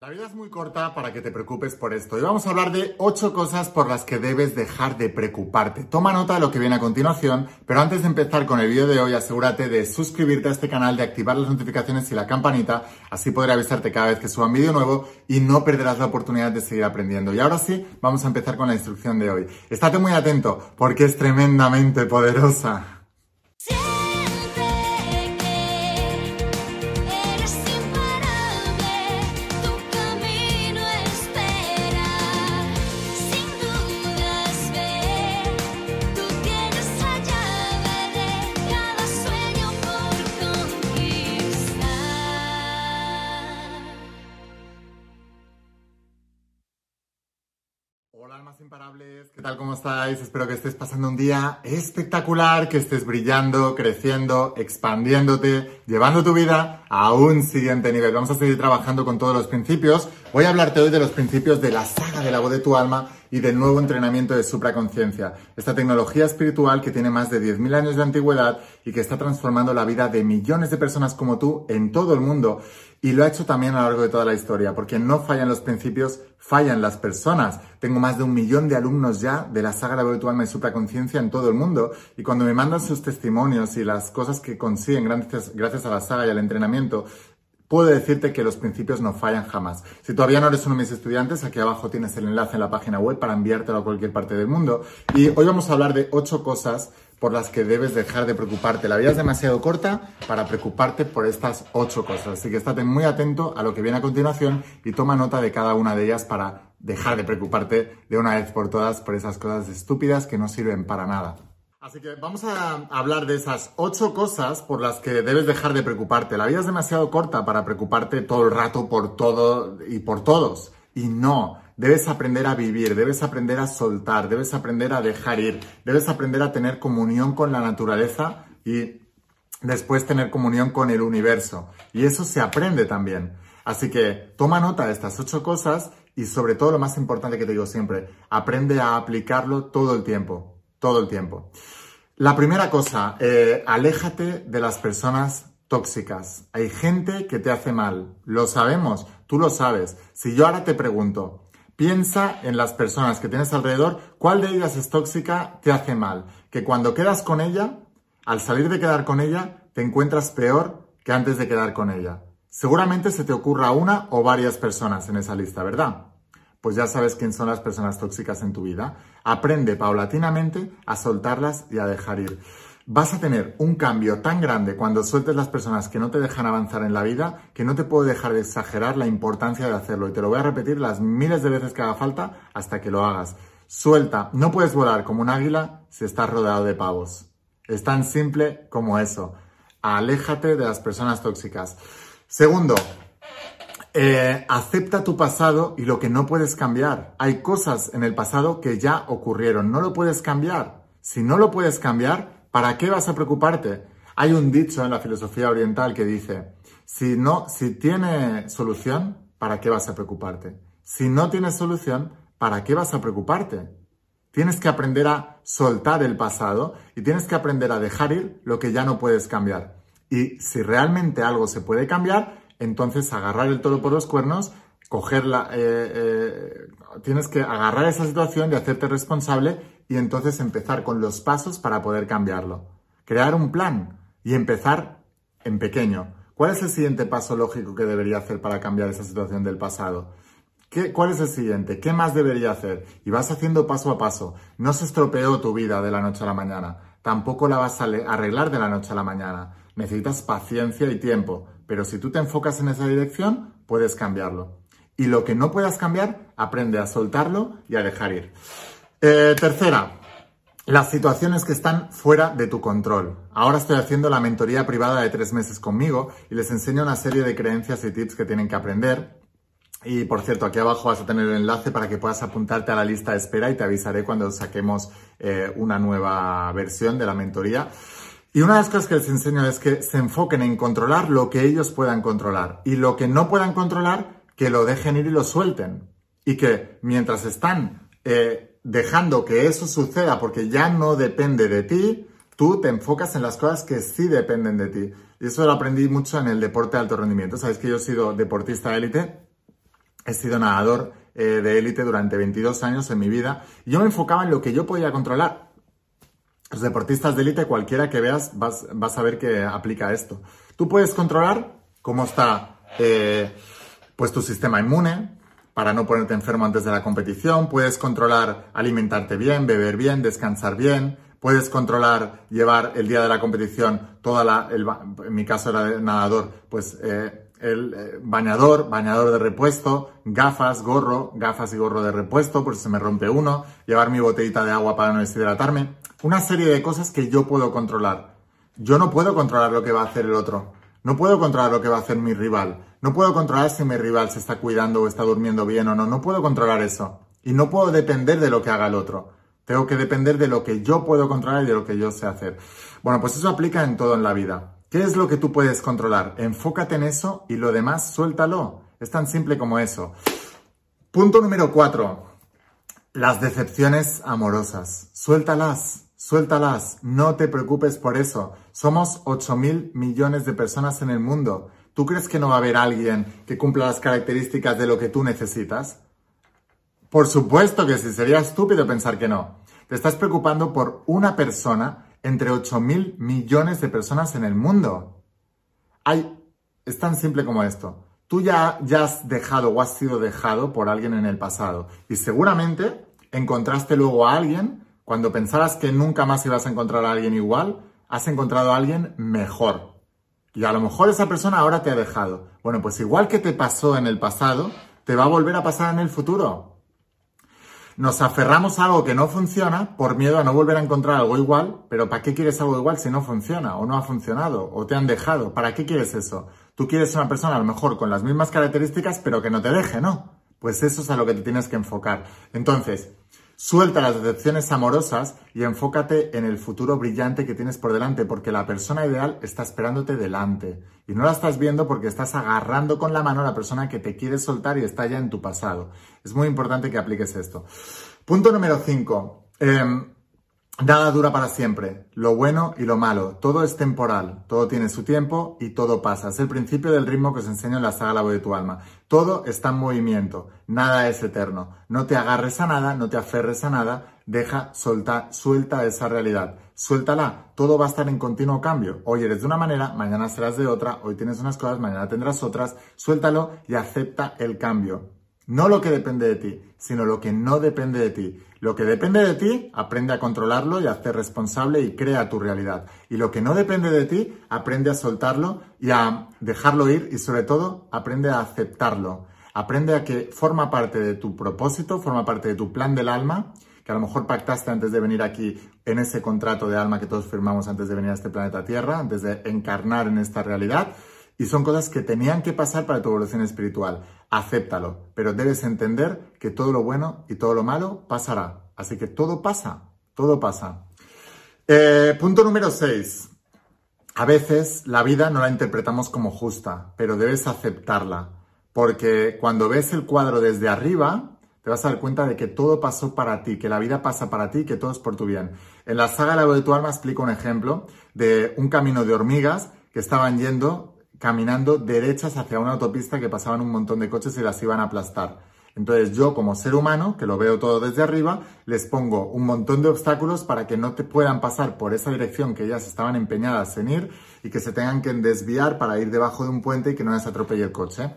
La vida es muy corta para que te preocupes por esto y vamos a hablar de 8 cosas por las que debes dejar de preocuparte. Toma nota de lo que viene a continuación, pero antes de empezar con el vídeo de hoy asegúrate de suscribirte a este canal, de activar las notificaciones y la campanita, así podré avisarte cada vez que suba un vídeo nuevo y no perderás la oportunidad de seguir aprendiendo. Y ahora sí, vamos a empezar con la instrucción de hoy. Estate muy atento porque es tremendamente poderosa. ¿Cómo estáis? Espero que estés pasando un día espectacular, que estés brillando, creciendo, expandiéndote, llevando tu vida a un siguiente nivel. Vamos a seguir trabajando con todos los principios. Voy a hablarte hoy de los principios de la saga de la voz de tu alma y del nuevo entrenamiento de supraconciencia. Esta tecnología espiritual que tiene más de 10.000 años de antigüedad y que está transformando la vida de millones de personas como tú en todo el mundo. Y lo ha hecho también a lo largo de toda la historia, porque no fallan los principios, fallan las personas. Tengo más de un millón de alumnos ya de la saga de tu alma en todo el mundo. Y cuando me mandan sus testimonios y las cosas que consiguen gracias, gracias a la saga y al entrenamiento, puedo decirte que los principios no fallan jamás. Si todavía no eres uno de mis estudiantes, aquí abajo tienes el enlace en la página web para enviártelo a cualquier parte del mundo. Y hoy vamos a hablar de ocho cosas por las que debes dejar de preocuparte. La vida es demasiado corta para preocuparte por estas ocho cosas. Así que estate muy atento a lo que viene a continuación y toma nota de cada una de ellas para dejar de preocuparte de una vez por todas por esas cosas estúpidas que no sirven para nada. Así que vamos a hablar de esas ocho cosas por las que debes dejar de preocuparte. La vida es demasiado corta para preocuparte todo el rato por todo y por todos. Y no, Debes aprender a vivir, debes aprender a soltar, debes aprender a dejar ir, debes aprender a tener comunión con la naturaleza y después tener comunión con el universo. Y eso se aprende también. Así que toma nota de estas ocho cosas y sobre todo lo más importante que te digo siempre, aprende a aplicarlo todo el tiempo, todo el tiempo. La primera cosa, eh, aléjate de las personas tóxicas. Hay gente que te hace mal, lo sabemos, tú lo sabes. Si yo ahora te pregunto, Piensa en las personas que tienes alrededor, cuál de ellas es tóxica, te hace mal. Que cuando quedas con ella, al salir de quedar con ella, te encuentras peor que antes de quedar con ella. Seguramente se te ocurra una o varias personas en esa lista, ¿verdad? Pues ya sabes quién son las personas tóxicas en tu vida. Aprende paulatinamente a soltarlas y a dejar ir vas a tener un cambio tan grande cuando sueltes las personas que no te dejan avanzar en la vida que no te puedo dejar de exagerar la importancia de hacerlo. Y te lo voy a repetir las miles de veces que haga falta hasta que lo hagas. Suelta, no puedes volar como un águila si estás rodeado de pavos. Es tan simple como eso. Aléjate de las personas tóxicas. Segundo, eh, acepta tu pasado y lo que no puedes cambiar. Hay cosas en el pasado que ya ocurrieron, no lo puedes cambiar. Si no lo puedes cambiar, ¿Para qué vas a preocuparte? Hay un dicho en la filosofía oriental que dice, si no, si tiene solución, ¿para qué vas a preocuparte? Si no tiene solución, ¿para qué vas a preocuparte? Tienes que aprender a soltar el pasado y tienes que aprender a dejar ir lo que ya no puedes cambiar. Y si realmente algo se puede cambiar, entonces agarrar el toro por los cuernos, cogerla, eh, eh, tienes que agarrar esa situación y hacerte responsable y entonces empezar con los pasos para poder cambiarlo. Crear un plan y empezar en pequeño. ¿Cuál es el siguiente paso lógico que debería hacer para cambiar esa situación del pasado? ¿Qué, ¿Cuál es el siguiente? ¿Qué más debería hacer? Y vas haciendo paso a paso. No se estropeó tu vida de la noche a la mañana. Tampoco la vas a arreglar de la noche a la mañana. Necesitas paciencia y tiempo. Pero si tú te enfocas en esa dirección, puedes cambiarlo. Y lo que no puedas cambiar, aprende a soltarlo y a dejar ir. Eh, tercera, las situaciones que están fuera de tu control. Ahora estoy haciendo la mentoría privada de tres meses conmigo y les enseño una serie de creencias y tips que tienen que aprender. Y por cierto, aquí abajo vas a tener el enlace para que puedas apuntarte a la lista de espera y te avisaré cuando saquemos eh, una nueva versión de la mentoría. Y una de las cosas que les enseño es que se enfoquen en controlar lo que ellos puedan controlar y lo que no puedan controlar, que lo dejen ir y lo suelten. Y que mientras están eh, dejando que eso suceda porque ya no depende de ti, tú te enfocas en las cosas que sí dependen de ti. Y eso lo aprendí mucho en el deporte de alto rendimiento. Sabes que yo he sido deportista élite he sido nadador eh, de élite durante 22 años en mi vida y yo me enfocaba en lo que yo podía controlar. Los deportistas de élite, cualquiera que veas, vas, a ver que aplica esto. Tú puedes controlar cómo está eh, pues tu sistema inmune para no ponerte enfermo antes de la competición, puedes controlar alimentarte bien, beber bien, descansar bien, puedes controlar llevar el día de la competición toda la, en mi caso era de nadador, pues eh, el eh, bañador, bañador de repuesto, gafas, gorro, gafas y gorro de repuesto por si se me rompe uno, llevar mi botellita de agua para no deshidratarme, una serie de cosas que yo puedo controlar. Yo no puedo controlar lo que va a hacer el otro. No puedo controlar lo que va a hacer mi rival. No puedo controlar si mi rival se está cuidando o está durmiendo bien o no. No puedo controlar eso. Y no puedo depender de lo que haga el otro. Tengo que depender de lo que yo puedo controlar y de lo que yo sé hacer. Bueno, pues eso aplica en todo en la vida. ¿Qué es lo que tú puedes controlar? Enfócate en eso y lo demás suéltalo. Es tan simple como eso. Punto número cuatro. Las decepciones amorosas. Suéltalas, suéltalas. No te preocupes por eso. Somos 8 mil millones de personas en el mundo. ¿Tú crees que no va a haber alguien que cumpla las características de lo que tú necesitas? Por supuesto que sí. Sería estúpido pensar que no. Te estás preocupando por una persona entre 8 mil millones de personas en el mundo. Hay, es tan simple como esto. Tú ya, ya has dejado o has sido dejado por alguien en el pasado y seguramente encontraste luego a alguien, cuando pensabas que nunca más ibas a encontrar a alguien igual, has encontrado a alguien mejor. Y a lo mejor esa persona ahora te ha dejado. Bueno, pues igual que te pasó en el pasado, te va a volver a pasar en el futuro. Nos aferramos a algo que no funciona por miedo a no volver a encontrar algo igual, pero ¿para qué quieres algo igual si no funciona o no ha funcionado o te han dejado? ¿Para qué quieres eso? Tú quieres una persona a lo mejor con las mismas características, pero que no te deje, ¿no? Pues eso es a lo que te tienes que enfocar. Entonces, Suelta las decepciones amorosas y enfócate en el futuro brillante que tienes por delante, porque la persona ideal está esperándote delante. Y no la estás viendo porque estás agarrando con la mano a la persona que te quiere soltar y está ya en tu pasado. Es muy importante que apliques esto. Punto número 5. Nada dura para siempre, lo bueno y lo malo, todo es temporal, todo tiene su tiempo y todo pasa. Es el principio del ritmo que os enseño en la saga La voz de tu alma. Todo está en movimiento, nada es eterno. No te agarres a nada, no te aferres a nada, deja, solta, suelta esa realidad. Suéltala, todo va a estar en continuo cambio. Hoy eres de una manera, mañana serás de otra, hoy tienes unas cosas, mañana tendrás otras. Suéltalo y acepta el cambio. No lo que depende de ti, sino lo que no depende de ti. Lo que depende de ti, aprende a controlarlo y a hacer responsable y crea tu realidad. Y lo que no depende de ti, aprende a soltarlo y a dejarlo ir y sobre todo, aprende a aceptarlo. Aprende a que forma parte de tu propósito, forma parte de tu plan del alma, que a lo mejor pactaste antes de venir aquí en ese contrato de alma que todos firmamos antes de venir a este planeta Tierra, antes de encarnar en esta realidad y son cosas que tenían que pasar para tu evolución espiritual. Acéptalo, pero debes entender que todo lo bueno y todo lo malo pasará. Así que todo pasa, todo pasa. Eh, punto número 6. A veces la vida no la interpretamos como justa, pero debes aceptarla. Porque cuando ves el cuadro desde arriba, te vas a dar cuenta de que todo pasó para ti, que la vida pasa para ti, que todo es por tu bien. En la saga La de tu alma explico un ejemplo de un camino de hormigas que estaban yendo caminando derechas hacia una autopista que pasaban un montón de coches y las iban a aplastar. Entonces yo como ser humano, que lo veo todo desde arriba, les pongo un montón de obstáculos para que no te puedan pasar por esa dirección que ellas estaban empeñadas en ir y que se tengan que desviar para ir debajo de un puente y que no les atropelle el coche.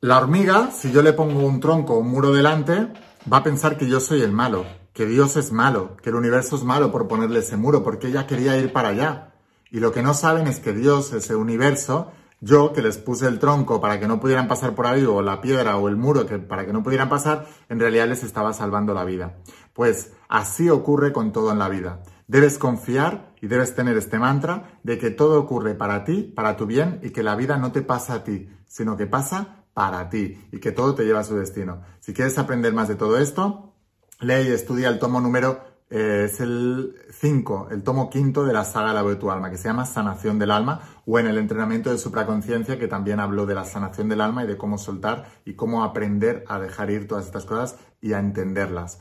La hormiga, si yo le pongo un tronco o un muro delante, va a pensar que yo soy el malo, que Dios es malo, que el universo es malo por ponerle ese muro, porque ella quería ir para allá. Y lo que no saben es que Dios, ese universo, yo que les puse el tronco para que no pudieran pasar por ahí, o la piedra o el muro que, para que no pudieran pasar, en realidad les estaba salvando la vida. Pues así ocurre con todo en la vida. Debes confiar y debes tener este mantra de que todo ocurre para ti, para tu bien, y que la vida no te pasa a ti, sino que pasa para ti y que todo te lleva a su destino. Si quieres aprender más de todo esto, lee y estudia el tomo número es el 5, el tomo quinto de la saga La de tu alma, que se llama Sanación del alma, o en el entrenamiento de supraconciencia, que también habló de la sanación del alma y de cómo soltar y cómo aprender a dejar ir todas estas cosas y a entenderlas.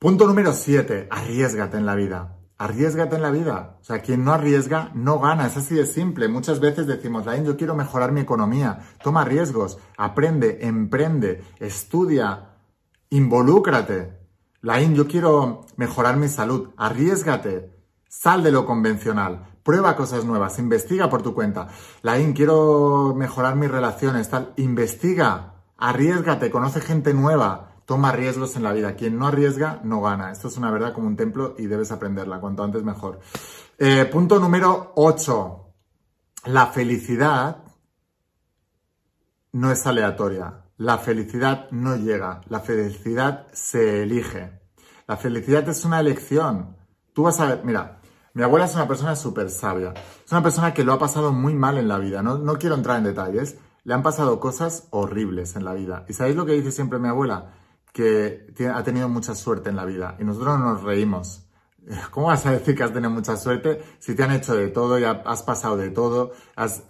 Punto número 7, arriesgate en la vida. Arriesgate en la vida. O sea, quien no arriesga no gana. Es así de simple. Muchas veces decimos, Lain, yo quiero mejorar mi economía. Toma riesgos, aprende, emprende, estudia, involúcrate. Lain, yo quiero mejorar mi salud. Arriesgate. Sal de lo convencional. Prueba cosas nuevas. Investiga por tu cuenta. Lain, quiero mejorar mis relaciones. Tal. Investiga. Arriesgate. Conoce gente nueva toma riesgos en la vida. Quien no arriesga, no gana. Esto es una verdad como un templo y debes aprenderla. Cuanto antes, mejor. Eh, punto número 8. La felicidad no es aleatoria. La felicidad no llega. La felicidad se elige. La felicidad es una elección. Tú vas a ver, mira, mi abuela es una persona súper sabia. Es una persona que lo ha pasado muy mal en la vida. No, no quiero entrar en detalles. Le han pasado cosas horribles en la vida. ¿Y sabéis lo que dice siempre mi abuela? que ha tenido mucha suerte en la vida y nosotros nos reímos. ¿Cómo vas a decir que has tenido mucha suerte si te han hecho de todo y has pasado de todo? Has...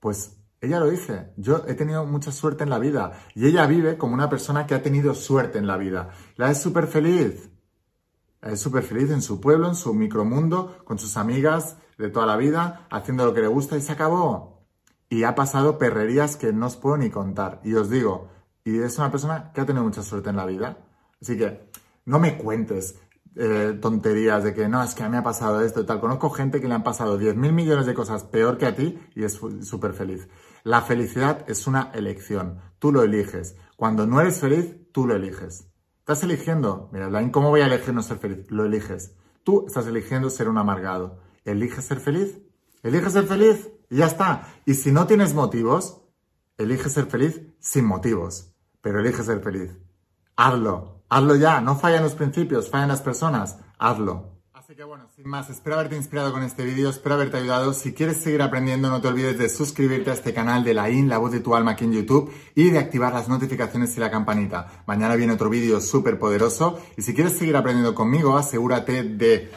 Pues ella lo dice, yo he tenido mucha suerte en la vida y ella vive como una persona que ha tenido suerte en la vida. La es súper feliz. es súper feliz en su pueblo, en su micromundo, con sus amigas de toda la vida, haciendo lo que le gusta y se acabó. Y ha pasado perrerías que no os puedo ni contar. Y os digo, y es una persona que ha tenido mucha suerte en la vida. Así que no me cuentes eh, tonterías de que no, es que a mí me ha pasado esto y tal. Conozco gente que le han pasado 10 mil millones de cosas peor que a ti y es súper feliz. La felicidad es una elección. Tú lo eliges. Cuando no eres feliz, tú lo eliges. Estás eligiendo. Mira, ¿cómo voy a elegir no ser feliz? Lo eliges. Tú estás eligiendo ser un amargado. ¿Eliges ser feliz? Elige ser feliz y ya está. Y si no tienes motivos, elige ser feliz sin motivos pero elige ser feliz. Hazlo, hazlo ya, no fallan los principios, fallan las personas, hazlo. Así que bueno, sin más, espero haberte inspirado con este vídeo, espero haberte ayudado. Si quieres seguir aprendiendo, no te olvides de suscribirte a este canal de la IN, la voz de tu alma aquí en YouTube y de activar las notificaciones y la campanita. Mañana viene otro vídeo súper poderoso y si quieres seguir aprendiendo conmigo, asegúrate de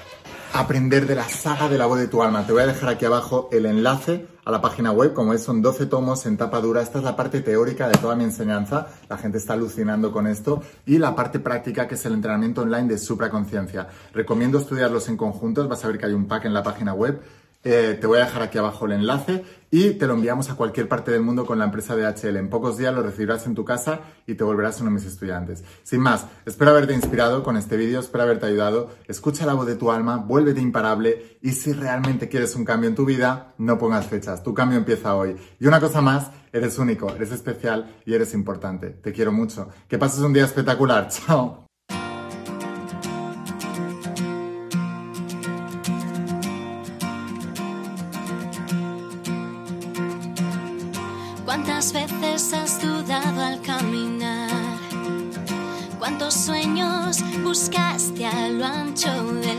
aprender de la saga de la voz de tu alma. Te voy a dejar aquí abajo el enlace a la página web, como es, son 12 tomos en tapa dura. Esta es la parte teórica de toda mi enseñanza. La gente está alucinando con esto. Y la parte práctica, que es el entrenamiento online de supraconciencia. Recomiendo estudiarlos en conjuntos. Vas a ver que hay un pack en la página web eh, te voy a dejar aquí abajo el enlace y te lo enviamos a cualquier parte del mundo con la empresa DHL. En pocos días lo recibirás en tu casa y te volverás uno de mis estudiantes. Sin más, espero haberte inspirado con este vídeo, espero haberte ayudado. Escucha la voz de tu alma, vuélvete imparable y si realmente quieres un cambio en tu vida, no pongas fechas. Tu cambio empieza hoy. Y una cosa más, eres único, eres especial y eres importante. Te quiero mucho. Que pases un día espectacular. Chao. 熟练